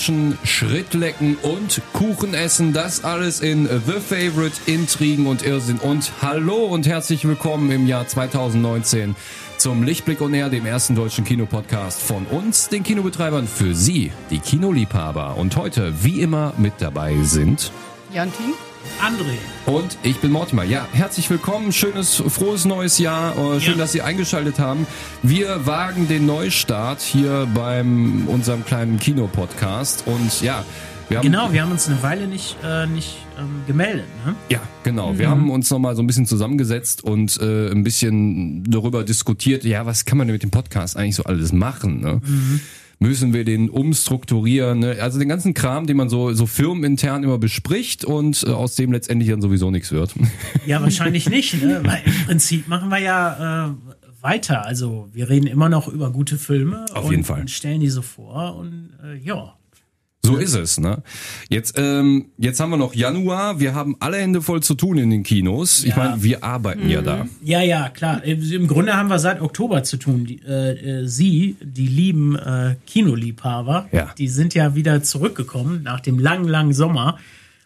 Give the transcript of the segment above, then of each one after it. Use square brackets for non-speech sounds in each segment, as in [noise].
Nacktpeitschen, Schrittlecken und Kuchen essen. Das alles in The Favorite, Intrigen und Irrsinn. Und hallo und herzlich willkommen im Jahr 2019 zum Lichtblick und Air, dem ersten deutschen Kinopodcast von uns, den Kinobetreibern, für Sie, die Kinoliebhaber. Und heute, wie immer, mit dabei sind Jantin. André. Und ich bin Mortimer. Ja, herzlich willkommen. Schönes, frohes neues Jahr. Äh, Schön, Ja. dass Sie eingeschaltet haben. Wir wagen den Neustart hier beim unserem kleinen Kinopodcast. Und ja, wir haben. Genau, wir haben uns eine Weile nicht, äh, nicht ähm, gemeldet. Ne? Ja, genau. Wir haben uns nochmal so ein bisschen zusammengesetzt und äh, ein bisschen darüber diskutiert, ja, was kann man denn mit dem Podcast eigentlich so alles machen? Ne? Müssen wir den umstrukturieren? Ne? Also den ganzen Kram, den man so, so firmenintern immer bespricht und äh, aus dem letztendlich dann sowieso nichts wird. [laughs] Ja, wahrscheinlich nicht, ne? weil im Prinzip machen wir ja äh, weiter. Also wir reden immer noch über gute Filme Auf und, jeden Fall. und stellen die so vor und äh, ja. So ist es, ne? Jetzt, ähm, jetzt haben wir noch Januar. Wir haben alle Hände voll zu tun in den Kinos. Ich Ja. meine, wir arbeiten ja da. Ja, ja, klar. Im Grunde haben wir seit Oktober zu tun. Die, äh, äh, Sie, die lieben äh, Kinoliebhaber, Ja. die sind ja wieder zurückgekommen nach dem langen, langen Sommer.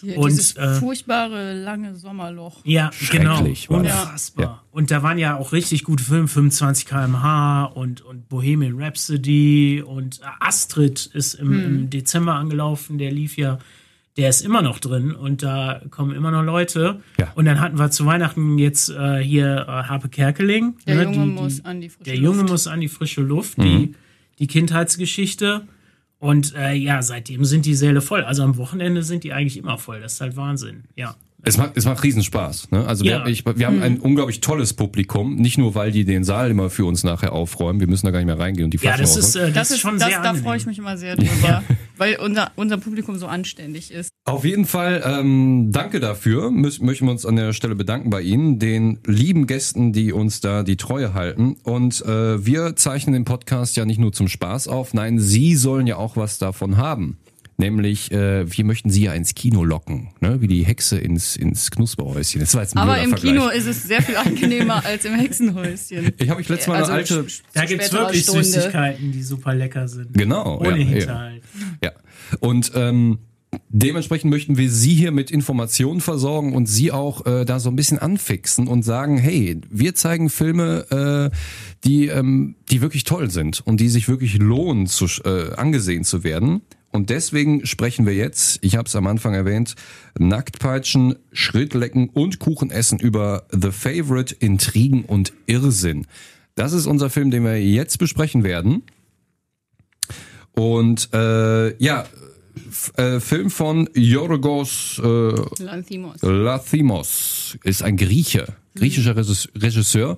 Die, Und, dieses äh, furchtbare lange Sommerloch. Ja, genau. Schrecklich das. Unfassbar. Ja. Und da waren ja auch richtig gute Filme, 25 km/h und, und Bohemian Rhapsody und Astrid ist im, im Dezember angelaufen, der lief ja, der ist immer noch drin und da kommen immer noch Leute. Ja. Und dann hatten wir zu Weihnachten jetzt äh, hier äh, Harpe Kerkeling. Der ne, Junge die- muss die, an die frische Der Junge Luft. muss an die frische Luft, die, die Kindheitsgeschichte. Und äh, ja, seitdem sind die Säle voll. Also am Wochenende sind die eigentlich immer voll. Das ist halt Wahnsinn. Ja. Es macht, es macht Riesenspaß. Ne? Also Ja. wir, ich, wir haben ein unglaublich tolles Publikum. Nicht nur, weil die den Saal immer für uns nachher aufräumen. Wir müssen da gar nicht mehr reingehen und die Ja, Flaschen das ist, äh, das Das ist schon das, sehr da freue ich mich immer sehr drüber, weil unser, unser Publikum so anständig ist. Auf jeden Fall, ähm, danke dafür. Müß, möchten wir uns an der Stelle bedanken bei Ihnen, den lieben Gästen, die uns da die Treue halten. Und äh, wir zeichnen den Podcast ja nicht nur zum Spaß auf. Nein, Sie sollen ja auch was davon haben. Nämlich, äh, wir möchten Sie ja ins Kino locken, ne? wie die Hexe ins, ins Knusperhäuschen. Das war jetzt ein Aber im Vergleich. Kino ist es sehr viel angenehmer als im Hexenhäuschen. [laughs] Ich habe mich letztes Mal Also eine alte... Da gibt's späterer wirklich Stunde. Süßigkeiten, die super lecker sind. Genau. Ohne ja, ja. Hinterhalt. Ja. Und ähm, dementsprechend möchten wir Sie hier mit Informationen versorgen und Sie auch äh, da so ein bisschen anfixen und sagen, hey, wir zeigen Filme, äh, die, ähm, die wirklich toll sind und die sich wirklich lohnen, zu, äh, angesehen zu werden. Und deswegen sprechen wir jetzt, ich habe es am Anfang erwähnt, Nacktpeitschen, Schrittlecken und Kuchen essen über The Favorite, Intrigen und Irrsinn. Das ist unser Film, den wir jetzt besprechen werden. Und äh, ja, äh, Film von Yorgos äh, Lanthimos. Lathimos ist ein Grieche, griechischer Regis- Regisseur.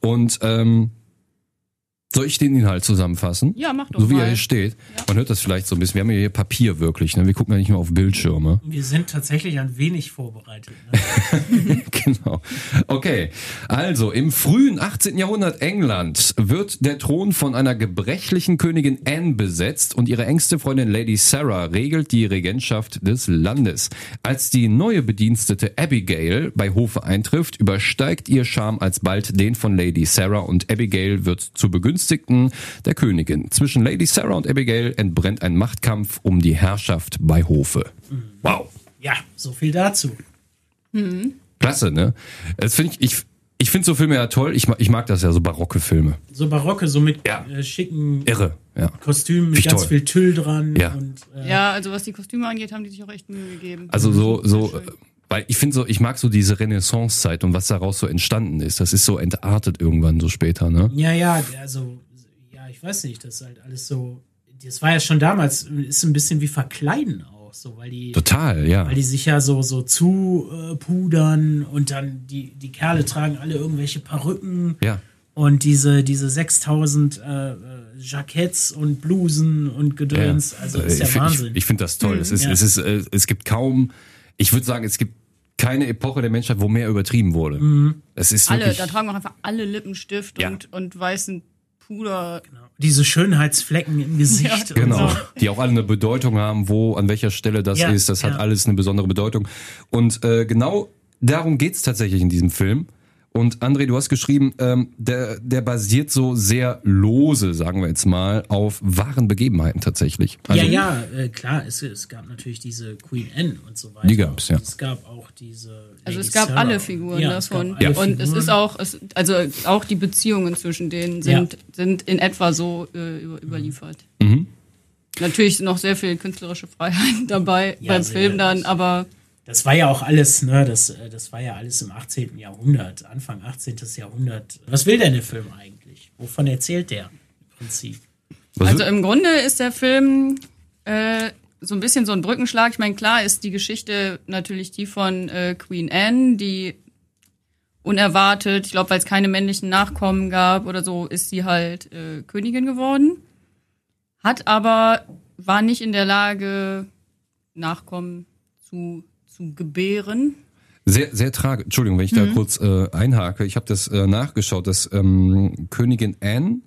Und ähm, soll ich den Inhalt zusammenfassen? Ja, mach doch So wie mal. er hier steht. Man hört das vielleicht so ein bisschen. Wir haben ja hier Papier wirklich. Ne? Wir gucken ja nicht nur auf Bildschirme. Wir sind tatsächlich ein wenig vorbereitet. Ne? [laughs] genau. Okay. Also, im frühen 18. Jahrhundert England wird der Thron von einer gebrechlichen Königin Anne besetzt und ihre engste Freundin Lady Sarah regelt die Regentschaft des Landes. Als die neue Bedienstete Abigail bei Hofe eintrifft, übersteigt ihr Charme alsbald den von Lady Sarah und Abigail wird zu Begünstigten der Königin. Zwischen Lady Sarah und Abigail entbrennt ein Machtkampf um die Herrschaft bei Hofe. Wow. Ja, so viel dazu. Klasse, ne? Das finde ich, ich, ich finde so Filme ja toll. Ich, mag- ich mag das ja, so barocke Filme. So barocke, so mit Ja. äh, schicken Irre, ja. Kostümen, mit ganz toll. viel Tüll dran. Ja. Und, äh, Ja, also was die Kostüme angeht, haben die sich auch echt Mühe gegeben. Also so, so, weil ich finde so, ich mag so diese Renaissance-Zeit und was daraus so entstanden ist. Das ist so entartet irgendwann so später, ne? ja, ja, also, ja, ich weiß nicht, das ist halt alles so. Das war ja schon damals, ist ein bisschen wie Verkleiden auch, so, weil die. Total, ja. Weil die sich ja so, so zu äh, pudern und dann die, die Kerle tragen alle irgendwelche Perücken Ja. und diese, diese 6000 äh, äh, Jacketts und Blusen und Gedöns. Also das ist Äh, ja ich, Wahnsinn. Ich, ich finde das toll. es ist, ja. es ist, äh, es gibt kaum, ich würde sagen, es gibt keine Epoche der Menschheit, wo mehr übertrieben wurde. Mhm. Es ist alle, wirklich, da tragen auch einfach alle Lippenstift Ja. und, und weißen Puder. Diese Schönheitsflecken im Gesicht. Genau, Und so. die auch alle eine Bedeutung haben, wo, an welcher Stelle das Ja, ist. Das hat ja. alles eine besondere Bedeutung. Und äh, genau darum geht's tatsächlich in diesem Film. Und André, du hast geschrieben, ähm, der, der basiert so sehr lose, sagen wir jetzt mal, auf wahren Begebenheiten tatsächlich. Also, ja, ja, äh, klar, es, es gab natürlich diese Queen Anne und so weiter. Die gab's, ja. Und Es gab auch diese. Also Lady es gab Sarah. alle Figuren Ja, es gab davon. alle Und es Figuren. ist auch, es, also auch die Beziehungen zwischen denen sind, sind in etwa so äh, über, überliefert. Mhm. Natürlich sind noch sehr viel künstlerische Freiheit dabei Ja, beim. Film dann, aber Das war ja auch alles, ne, das, äh, das war ja alles im 18. Jahrhundert, Anfang 18. Jahrhundert. Was will denn der Film eigentlich? Wovon erzählt der im Prinzip? Also im Grunde ist der Film äh, so ein bisschen so ein Brückenschlag. Ich meine, klar ist die Geschichte natürlich die von äh, Queen Anne, die unerwartet, ich glaube, weil es keine männlichen Nachkommen gab oder so, ist sie halt äh, Königin geworden. Hat aber, war nicht in der Lage, Nachkommen zu, zu gebären. Sehr, sehr tragisch. Entschuldigung, wenn ich da kurz äh, einhake. Ich habe das äh, nachgeschaut, dass ähm, Königin Anne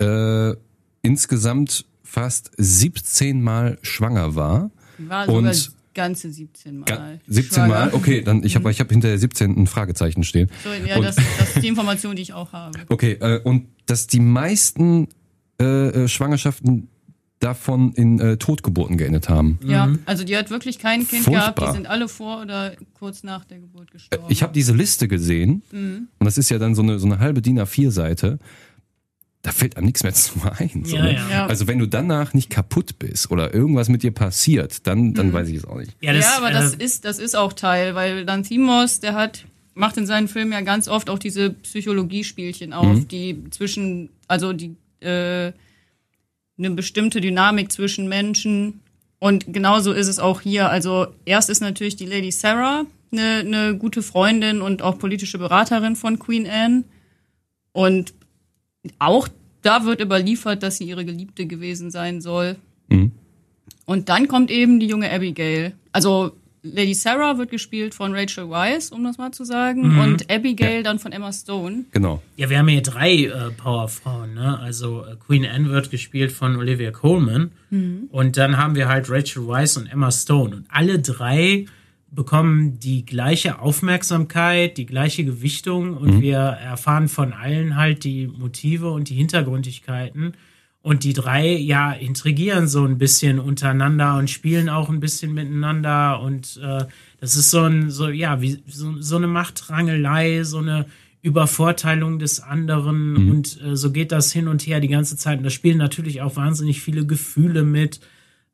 äh, insgesamt fast 17 Mal schwanger war. Die war Und- sogar ganze 17 Mal. Ga- 17 schwanger. Mal? Okay, dann ich habe ich hab hinter der 17 ein Fragezeichen stehen. So, ja, das, das ist die Information, die ich auch habe. Okay, äh, und dass die meisten äh, äh, Schwangerschaften davon in äh, Totgeburten geendet haben. Ja, also die hat wirklich kein Kind Furchtbar. gehabt, die sind alle vor oder kurz nach der Geburt gestorben. Ich habe diese Liste gesehen Mhm. und das ist ja dann so eine, so eine halbe DIN A4-Seite. Da fällt einem nichts mehr [laughs] zu ein. So, Ja, ne? ja. Also wenn du danach nicht kaputt bist oder irgendwas mit dir passiert, dann, dann weiß ich es auch nicht. Ja, ja, aber das äh, ist, das ist auch Teil, weil Lanthimos, der hat, macht in seinen Filmen ja ganz oft auch diese Psychologiespielchen auf, Mhm. die zwischen, also die, äh, eine bestimmte Dynamik zwischen Menschen. Und genauso ist es auch hier. Also erst ist natürlich die Lady Sarah eine, eine gute Freundin und auch politische Beraterin von Queen Anne. Und auch da wird überliefert, dass sie ihre Geliebte gewesen sein soll. Mhm. Und dann kommt eben die junge Abigail. Also Lady Sarah wird gespielt von Rachel Weisz, um das mal zu sagen. Und Abigail dann von Emma Stone. Genau. Ja, wir haben hier drei äh, Powerfrauen, ne? Also äh, Queen Anne wird gespielt von Olivia Colman und dann haben wir halt Rachel Weisz und Emma Stone und alle drei bekommen die gleiche Aufmerksamkeit, die gleiche Gewichtung und wir erfahren von allen halt die Motive und die Hintergründigkeiten und die drei ja intrigieren so ein bisschen untereinander und spielen auch ein bisschen miteinander und äh, das ist so ein so ja wie so, so eine Machtrangelei, so eine Übervorteilung des anderen und äh, so geht das hin und her die ganze Zeit. Und da spielen natürlich auch wahnsinnig viele Gefühle mit.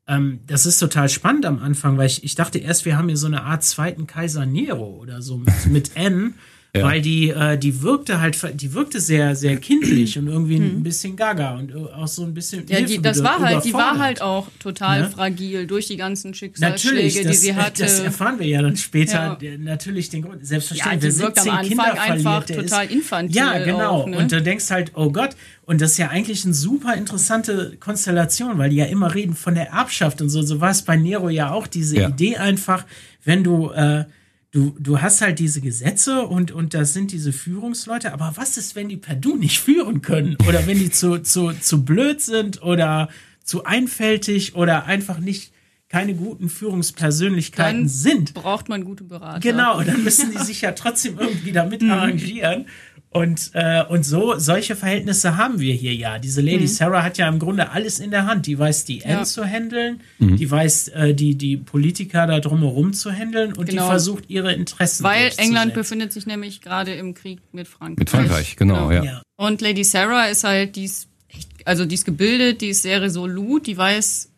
Ähm, das ist total spannend am Anfang, weil ich, ich dachte erst, wir haben hier so eine Art zweiten Kaiser Nero oder so mit, mit N, Ja. weil die, äh, die wirkte halt, die wirkte sehr, sehr kindlich und irgendwie ein bisschen gaga und äh, auch so ein bisschen. Mhm. Ja, die, das war halt, die war halt auch total Ne? fragil durch die ganzen Schicksalsschläge, die sie hatte. das erfahren wir ja dann später. Ja. Natürlich den Grund. ja, Selbstverständlich, die wer wirkt am 17 Anfang Kinder einfach verliert, total ist, infantil. Ja, genau. Auch, ne? Und du denkst halt, oh Gott. Und das ist ja eigentlich eine super interessante Konstellation, weil die ja immer reden von der Erbschaft und so. So war es bei Nero ja auch, diese Ja. Idee einfach, wenn du, äh, du, du hast halt diese Gesetze und, und das sind diese Führungsleute, aber was ist, wenn die per Du nicht führen können? Oder wenn die zu, zu, zu blöd sind oder zu einfältig oder einfach nicht keine guten Führungspersönlichkeiten Dann sind? braucht man gute Berater. Genau, dann müssen die [laughs] sich ja trotzdem irgendwie damit arrangieren. Und, äh, und so, solche Verhältnisse haben wir hier ja. Diese Lady Sarah hat ja im Grunde alles in der Hand. Die weiß, die Anne Ja. zu handeln, die weiß, äh, die, die Politiker da drumherum zu handeln und Genau. die versucht, ihre Interessen Weil. England befindet sich nämlich gerade im Krieg mit Frankreich. Mit Frankreich, genau, ja. Ja. Und Lady Sarah ist halt, die ist echt, also die ist gebildet, die ist sehr resolut, die weiß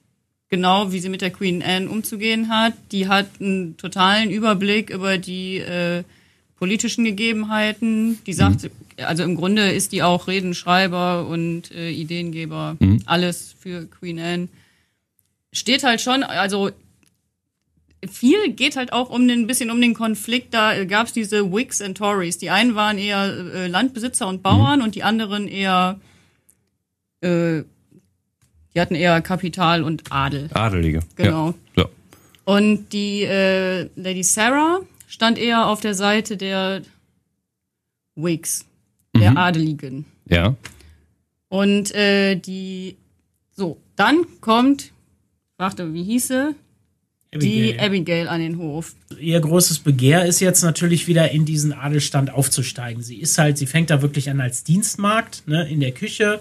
genau, wie sie mit der Queen Anne umzugehen hat. Die hat einen totalen Überblick über die äh, politischen Gegebenheiten. Die sagt, also im Grunde ist die auch Redenschreiber und äh, Ideengeber, alles für Queen Anne. Steht halt schon, also viel geht halt auch um den, ein bisschen um den Konflikt. Da gab es diese Whigs und Tories. Die einen waren eher äh, Landbesitzer und Bauern und die anderen eher, äh, die hatten eher Kapital und Adel. Adelige. Genau. Ja. Und die äh, Lady Sarah stand eher auf der Seite der Whigs, der Adeligen. Ja. Und äh, die, so, dann kommt, warte, wie hieß sie? die Abigail an den Hof. Ihr großes Begehr ist jetzt natürlich wieder in diesen Adelstand aufzusteigen. Sie ist halt, sie fängt da wirklich an als Dienstmagd, ne, in der Küche,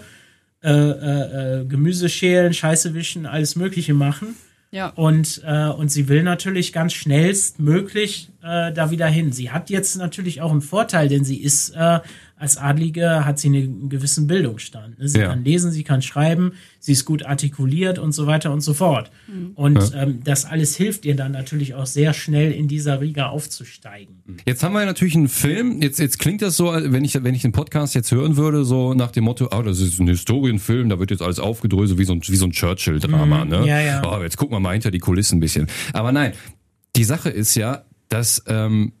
äh, äh, äh, Gemüse schälen, Scheiße wischen, alles Mögliche machen. Ja. Und, äh, und sie will natürlich ganz schnellstmöglich äh, da wieder hin. Sie hat jetzt natürlich auch einen Vorteil, denn sie ist äh, als Adlige hat sie einen gewissen Bildungsstand. ne? Sie Ja. kann lesen, sie kann schreiben, sie ist gut artikuliert und so weiter und so fort. Und ähm, das alles hilft ihr dann natürlich auch sehr schnell in dieser Riga aufzusteigen. Jetzt haben wir natürlich einen Film. Jetzt, jetzt klingt das so, als wenn ich, wenn ich den Podcast jetzt hören würde, so nach dem Motto, ah, das ist ein Historienfilm, da wird jetzt alles aufgedröselt wie so ein, wie so ein Churchill-Drama, ne? ja, ja. Oh, jetzt gucken wir mal hinter die Kulissen ein bisschen. Aber nein, die Sache ist ja, dass ähm,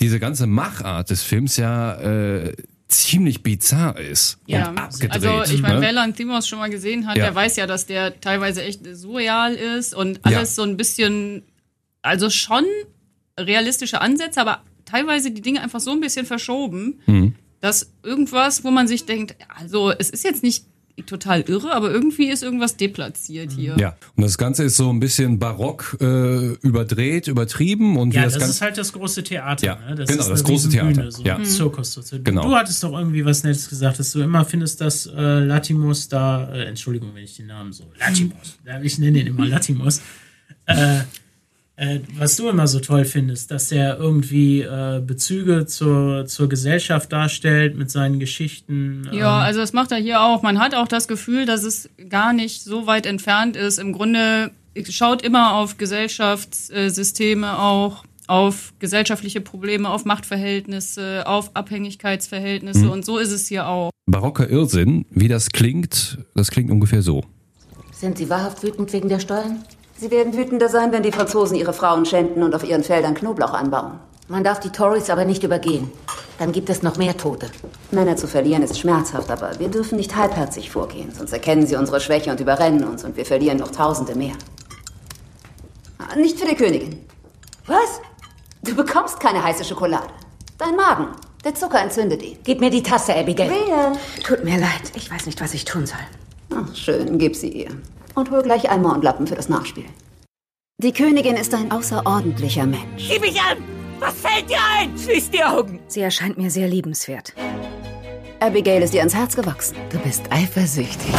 diese ganze Machart des Films ja äh, ziemlich bizarr ist Ja, und abgedreht. also ich meine, ne? wer Lanthimos schon mal gesehen hat, Ja. der weiß ja, dass der teilweise echt surreal ist und alles Ja. so ein bisschen, also schon realistische Ansätze, aber teilweise die Dinge einfach so ein bisschen verschoben, Mhm. dass irgendwas, wo man sich denkt, also es ist jetzt nicht total irre, aber irgendwie ist irgendwas deplatziert hier. Ja, und das Ganze ist so ein bisschen barock äh, überdreht, übertrieben und Ja, das, das, Ganze. ist halt das große Theater. Ja, ne? das genau, ist das große Theater. So Ja. ein Zirkus. sozusagen. Genau. Du hattest doch irgendwie was Nettes gesagt, dass du immer findest, dass äh, Latimus da, äh, Entschuldigung, wenn ich den Namen so, Latimus, [laughs] ich nenne ihn immer Latimus, äh, äh, was du immer so toll findest, dass er irgendwie äh, Bezüge zur, zur Gesellschaft darstellt mit seinen Geschichten. Ja, ähm, also das macht er hier auch. Man hat auch das Gefühl, dass es gar nicht so weit entfernt ist. Im Grunde schaut immer auf Gesellschaftssysteme auch, auf gesellschaftliche Probleme, auf Machtverhältnisse, auf Abhängigkeitsverhältnisse und so ist es hier auch. Barocker Irrsinn, wie das klingt, das klingt ungefähr so. Sind Sie wahrhaft wütend wegen der Steuern? Sie werden wütender sein, wenn die Franzosen ihre Frauen schänden und auf ihren Feldern Knoblauch anbauen. Man darf die Tories aber nicht übergehen. Dann gibt es noch mehr Tote. Männer zu verlieren ist schmerzhaft, aber wir dürfen nicht halbherzig vorgehen, sonst erkennen sie unsere Schwäche und überrennen uns und wir verlieren noch Tausende mehr. Ah, Nicht für die Königin. Was? Du bekommst keine heiße Schokolade. Dein Magen. Der Zucker entzündet ihn. Gib mir die Tasse, Abigail. Wer? Tut mir leid. Ich weiß nicht, was ich tun soll. Ach, schön, gib sie ihr. Und hol gleich Eimer und Lappen für das Nachspiel. Die Königin ist ein außerordentlicher Mensch. Sieh mich an! Was fällt dir ein? Schließ die Augen! Sie erscheint mir sehr liebenswert. Abigail ist ihr ans Herz gewachsen. Du bist eifersüchtig.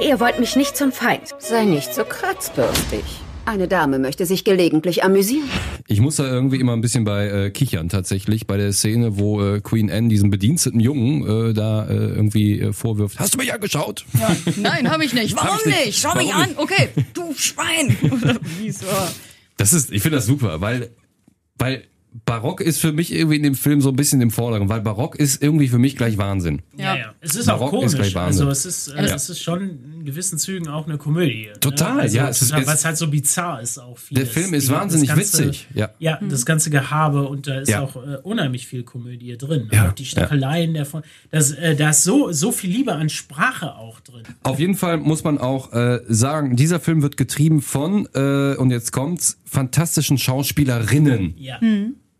Ihr wollt mich nicht zum Feind. Sei nicht so kratzbürstig. Eine Dame möchte sich gelegentlich amüsieren. Ich muss da irgendwie immer ein bisschen bei äh, kichern tatsächlich, bei der Szene, wo äh, Queen Anne diesem bediensteten Jungen äh, da äh, irgendwie äh, vorwirft. Hast du mich angeschaut? Ja. Nein, habe ich nicht. Warum ich nicht. nicht? Schau mich an. Okay, du Schwein. [laughs] Oder wie. Das ist, ich finde das super, weil, weil Barock ist für mich irgendwie in dem Film so ein bisschen im Vordergrund, weil Barock ist irgendwie für mich gleich Wahnsinn. Ja, Ja. Es ist Barock auch komisch. also es ist, äh, Ja. es ist schon in gewissen Zügen auch eine Komödie. Total, ne? also ja, Es ist, was halt so bizarr ist auch vieles. Der Film ist Die- wahnsinnig ganze, witzig, ja. Ja, das ganze Gehabe und da ist Ja. auch äh, unheimlich viel Komödie drin. Ja, Auch die Stacheleien davon. Das, äh, da ist so, so viel Liebe an Sprache auch drin. Auf jeden Fall muss man auch äh, sagen, dieser Film wird getrieben von, äh, und jetzt kommt's, fantastischen Schauspielerinnen. Ja.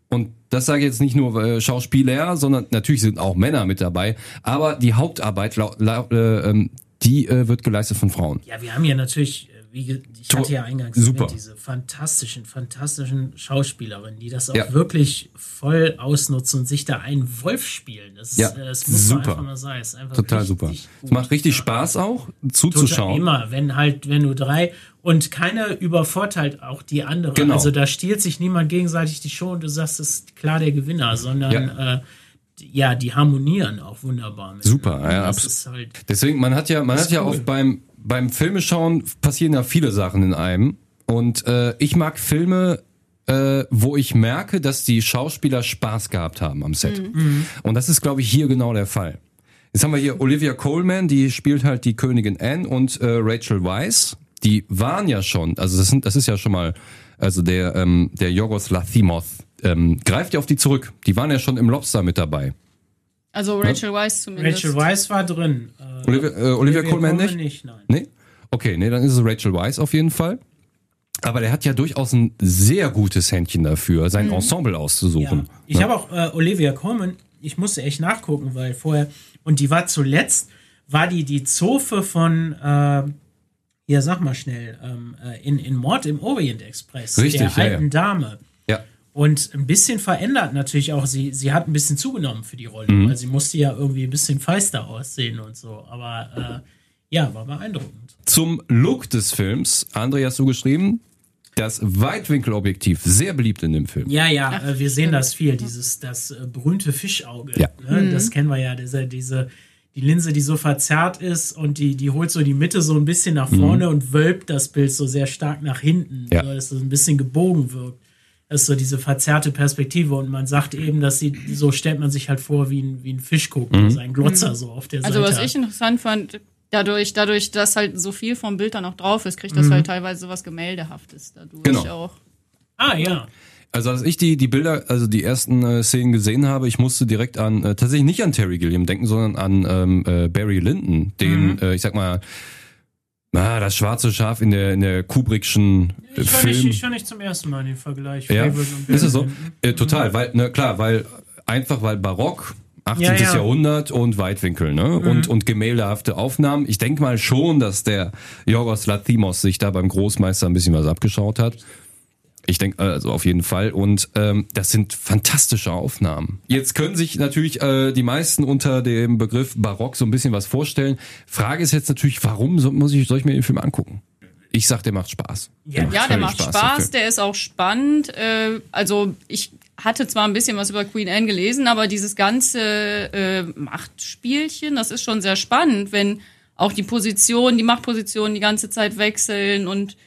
Und das sage ich jetzt nicht nur äh, Schauspieler, sondern natürlich sind auch Männer mit dabei. Aber die Hauptarbeit, lau, lau, äh, ähm, die äh, wird geleistet von Frauen. Ja, wir haben ja natürlich, wie ich hatte ja eingangs super. diese fantastischen, fantastischen Schauspielerinnen, die das auch Ja. wirklich voll ausnutzen und sich da einen Wolf spielen. Das, ist, Ja, äh, das muss man super. einfach mal sagen. Ist einfach Total super. Es macht richtig Spaß auch, zuzuschauen. Total, immer, wenn halt, wenn du drei und keiner übervorteilt auch die andere. Genau. Also da stiehlt sich niemand gegenseitig die Show und du sagst, das ist klar der Gewinner, sondern Ja. äh, die- ja, die harmonieren auch wunderbar. Mit Super, ja, das abs- ist halt Deswegen, man hat ja, man hat ja cool. oft beim, beim Filmeschauen passieren ja viele Sachen in einem. Und äh, ich mag Filme, äh, wo ich merke, dass die Schauspieler Spaß gehabt haben am Set. Und das ist, glaube ich, hier genau der Fall. Jetzt haben wir hier Olivia Coleman, die spielt halt die Königin Anne und äh, Rachel Weisz. Die waren ja schon, also das, sind, das ist ja schon mal, also der, ähm, der Yorgos Lathimoth ähm, greift ja auf die zurück. Die waren ja schon im Lobster mit dabei. Also Rachel Weisz zumindest. Rachel Weisz war drin. Äh, Olivia, äh, Olivia Coleman nicht? nicht, nein. Nee? Okay, nee, dann ist es Rachel Weisz auf jeden Fall. Aber der hat ja durchaus ein sehr gutes Händchen dafür, sein Ensemble Ja. auszusuchen. Ich habe auch äh, Olivia Colman, ich musste echt nachgucken, weil vorher, und die war zuletzt, war die die Zofe von, äh, hier sag mal schnell, ähm, äh, in, in Mord im Orient Express, Richtig, der ja, alten ja. Dame. Und ein bisschen verändert natürlich auch, sie, sie hat ein bisschen zugenommen für die Rolle, Mhm. weil sie musste ja irgendwie ein bisschen feister aussehen und so. Aber äh, ja, war beeindruckend. Zum Look des Films, André hast du geschrieben, das Weitwinkelobjektiv, sehr beliebt in dem Film. Ja, ja, äh, wir sehen das viel, dieses das äh, berühmte Fischauge. Ja. Ne? Das kennen wir ja, diese, diese die Linse, die so verzerrt ist und die, die holt so die Mitte so ein bisschen nach vorne und wölbt das Bild so sehr stark nach hinten, Mhm. Ja. so, dass es ein bisschen gebogen wirkt. Das ist so diese verzerrte Perspektive und man sagt eben, dass sie, so stellt man sich halt vor, wie ein, wie ein Fisch guckt, Mhm. also ein Glotzer so auf der Also Seite. was ich interessant fand, dadurch, dadurch, dass halt so viel vom Bild dann noch drauf ist, Mhm. kriegt das halt teilweise sowas Gemäldehaftes dadurch Genau. auch. ah, ja. Also als ich die, die Bilder, also die ersten äh, Szenen gesehen habe, ich musste direkt an, äh, tatsächlich nicht an Terry Gilliam denken, sondern an ähm, äh, Barry Lyndon, den, äh, ich sag mal, ah, das schwarze Schaf in der, in der Kubrickschen äh, Ich höre nicht, Film. ich hör nicht zum ersten Mal den Vergleich. Ja, ist es so? Äh, total, weil, ne, klar, weil, einfach weil Barock, 18. Ja, ja. Jahrhundert und Weitwinkel, ne? Und, und gemäldehafte Aufnahmen. Ich denke mal schon, dass der Yorgos Lathimos sich da beim Großmeister ein bisschen was abgeschaut hat. Ich denke, also auf jeden Fall. Und ähm, das sind fantastische Aufnahmen. Jetzt können sich natürlich äh, die meisten unter dem Begriff Barock so ein bisschen was vorstellen. Frage ist jetzt natürlich, warum so, muss ich, soll ich mir den Film angucken? Ich sag, der macht Spaß. Ja, Ja, der macht Spaß, der Film. der ist auch spannend. Äh, also ich hatte zwar ein bisschen was über Queen Anne gelesen, aber dieses ganze äh, Machtspielchen, das ist schon sehr spannend, wenn auch die Positionen, die Machtpositionen die ganze Zeit wechseln und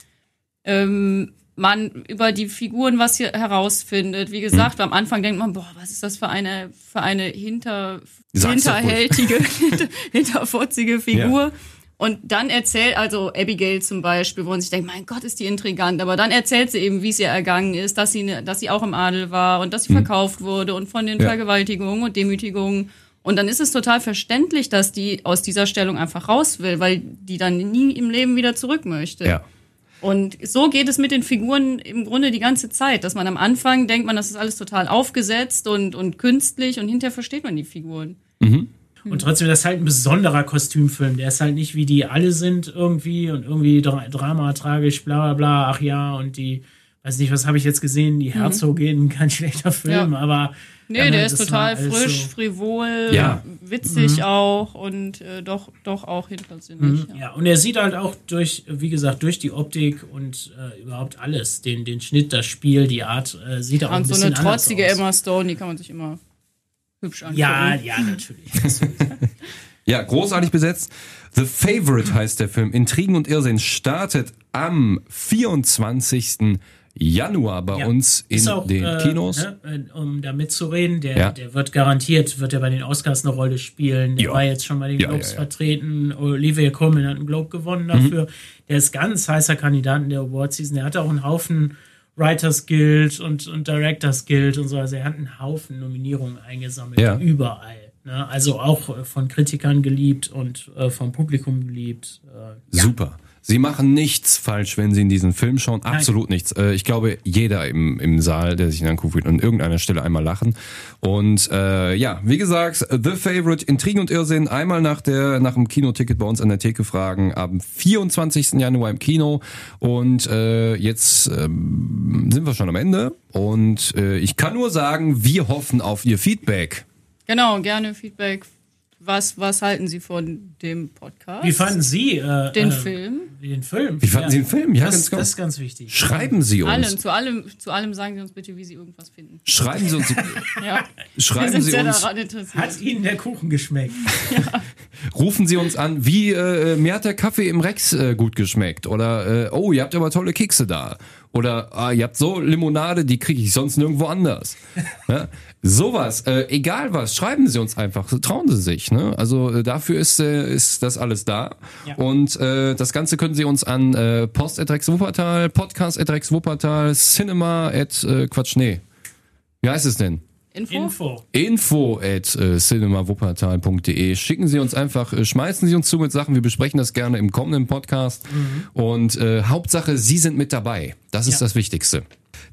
ähm, man über die Figuren was hier herausfindet. Wie gesagt, am Anfang denkt man, boah, was ist das für eine für eine hinter Sag's hinterhältige, [laughs] hinterfotzige Figur. Und dann erzählt, also Abigail zum Beispiel, wo man sich denkt, mein Gott, ist die intrigant, aber dann erzählt sie eben, wie es ihr ergangen ist, dass sie, ne, dass sie auch im Adel war und dass sie verkauft wurde und von den. Ja. Vergewaltigungen und Demütigungen. Und dann ist es total verständlich, dass die aus dieser Stellung einfach raus will, weil die dann nie im Leben wieder zurück möchte. Ja. Und so geht es mit den Figuren im Grunde die ganze Zeit, dass man am Anfang denkt man, das ist alles total aufgesetzt und, und künstlich und hinterher versteht man die Figuren. Und trotzdem, das ist halt ein besonderer Kostümfilm. Der ist halt nicht wie die alle sind irgendwie und irgendwie Dra Drama, tragisch, bla bla bla, ach ja, und die, weiß nicht, was habe ich jetzt gesehen, die Herzogin, [laughs] kein schlechter Film, Ja. aber. Nee, ja, der das ist total frisch, so- frivol, Ja. witzig auch und äh, doch, doch auch hintersinnig. Ja. Ja, und er sieht halt auch durch, wie gesagt, durch die Optik und äh, überhaupt alles, den, den Schnitt, das Spiel, die Art, äh, sieht auch ein Und so bisschen eine trotzige anders aus. Emma Stone, die kann man sich immer hübsch angucken. Ja, ja, natürlich. [laughs] Ja, großartig besetzt. The Favorite heißt der Film. Intrigen und Irrsinn startet am 24. Januar bei Ja. uns in auch, den äh, Kinos. Ne, äh, um da mitzureden, der, Ja. der wird garantiert, wird er bei den Oscars eine Rolle spielen. Der Ja. war jetzt schon bei den Globes vertreten. Olivia Colman hat einen Globe gewonnen dafür. Mhm. Der ist ganz heißer Kandidat in der Award Season. Der hat auch einen Haufen Writers Guild und, und Directors Guild und so. Also er hat einen Haufen Nominierungen eingesammelt. Überall. Ne? Also auch äh, von Kritikern geliebt und äh, vom Publikum geliebt. Äh, Super. Sie machen nichts falsch, wenn Sie in diesen Film schauen. Absolut nichts. Äh, Ich glaube, jeder im, im Saal, der sich ihn anguckt, wird an irgendeiner Stelle einmal lachen. Und äh, ja, wie gesagt, The Favorite, Intrigen und Irrsinn, einmal nach der nach dem Kinoticket bei uns an der Theke fragen, am 24. Januar im Kino. Und äh, jetzt ähm, sind wir schon am Ende. Und äh, ich kann nur sagen, wir hoffen auf Ihr Feedback. Genau, gerne Feedback. Was, was halten Sie von dem Podcast? wie fanden Sie äh, den äh, Film? Den Film. Wie fanden Sie den Film? Ja, das, ganz genau. das ist ganz wichtig. Schreiben Sie uns. Allen, zu allem, zu allem sagen Sie uns bitte, wie Sie irgendwas finden. Schreiben Sie uns. [laughs] Ja, wir Schreiben sind Sie sehr uns. Hat Ihnen der Kuchen geschmeckt? [laughs] Rufen Sie uns an, wie äh, mir hat der Kaffee im Rex äh, gut geschmeckt oder äh, oh, ihr habt aber tolle Kekse da oder ah, ihr habt so Limonade, die kriege ich sonst nirgendwo anders. [laughs] ja? Sowas, äh, egal was, schreiben Sie uns einfach, trauen Sie sich. Ne? Also äh, dafür ist äh, ist das alles da Ja. und äh, das Ganze können Sie uns an äh, Post Wuppertal, Podcast Wuppertal, Cinema at äh, Quatsch nee, wie heißt es denn? Info? Info. at äh, cinemawuppertal.de. Schicken Sie uns einfach, äh, schmeißen Sie uns zu mit Sachen. Wir besprechen das gerne im kommenden Podcast. Und äh, Hauptsache, Sie sind mit dabei. Das ist Ja. das Wichtigste.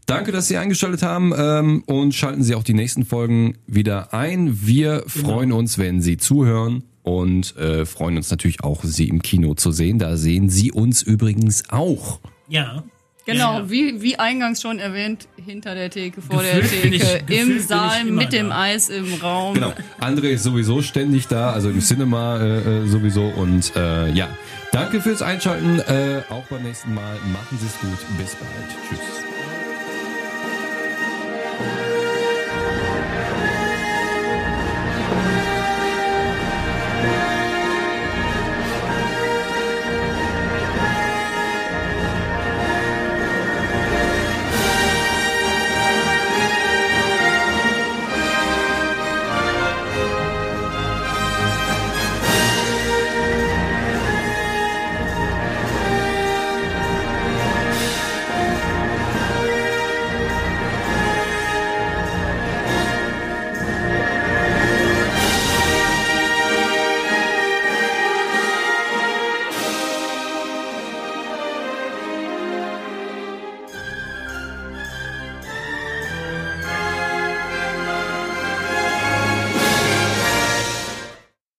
Danke, dass Sie eingeschaltet haben ähm, und schalten Sie auch die nächsten Folgen wieder ein. Wir freuen uns, wenn Sie zuhören. und äh, freuen uns natürlich auch, sie im Kino zu sehen. Da sehen Sie uns übrigens auch. Ja. Genau, Ja. Wie, wie eingangs schon erwähnt, hinter der Theke, vor Gefühlt der ich- Theke, gefühlt im ich Saal, mit dem da. Eis im Raum. Genau. André ist sowieso ständig da, also im Cinema äh, äh, sowieso. Und äh, ja, danke fürs Einschalten. Äh, auch beim nächsten Mal. Machen Sie es gut. Bis bald. Tschüss.